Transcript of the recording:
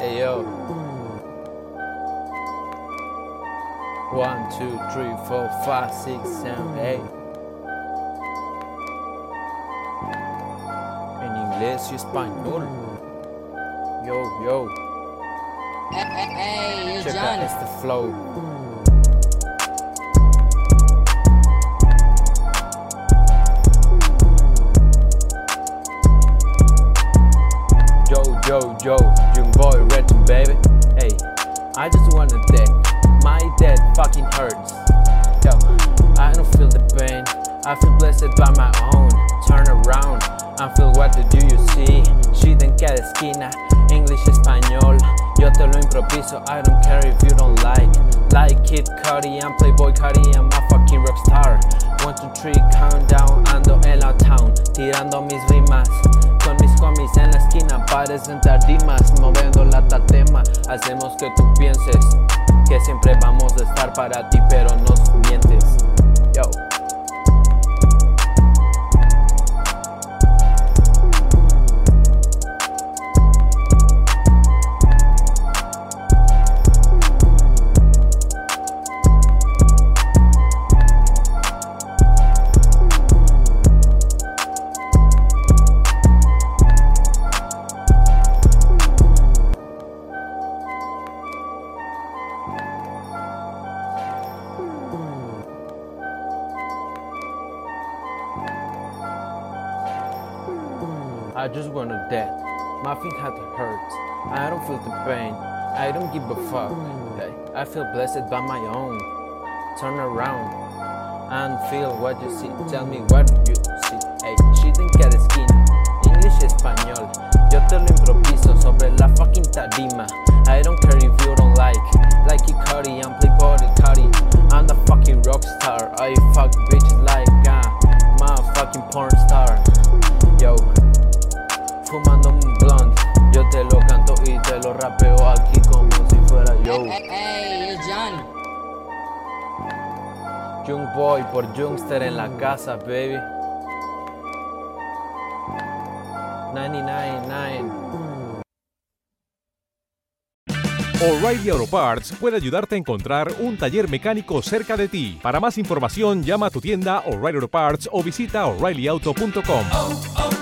Hey yo. One, two, three, four, five, six, seven, eight. En inglés y español. Yo, yo. Hey, hey, hey, Check John. out este flow. Yo, yo, yo, young boy, Redden, baby. Hey, I just wanna dead. My dead fucking hurts. Yo, I don't feel the pain. I feel blessed by my own. Turn around and feel what to do you see. Shit en cada esquina, English, español. Yo te lo improviso, I don't care if you don't like. Like Kid Cudi, I'm Playboy Cudi, I'm a fucking rockstar. One, two, three, countdown, ando en la town, tirando mis rimas. Homies en la esquina parecen tardimas, moviendo la tatema. Hacemos que tú pienses que siempre vamos a estar para ti, pero nos I just wanna dead. My feet had hurt. I don't feel the pain. I don't give a fuck. I feel blessed by my own. Turn around and feel what you see. Tell me what you see. Hey, shit en cada esquina. English, español. Yo te lo improviso sobre la fucking tarima. I don't care if you don't like. Like Kid Cudi, I'm Playboy Cudi. I'm the fucking rock star. I fuck bitches like ah, my fucking porn star. Yo. Hey, hey, John. Young boy por Youngster en la casa, baby. 999. O'Reilly Auto Parts puede ayudarte a encontrar un taller mecánico cerca de ti. Para más información, llama a tu tienda O'Reilly Auto Parts o visita oreillyauto.com. oh, oh,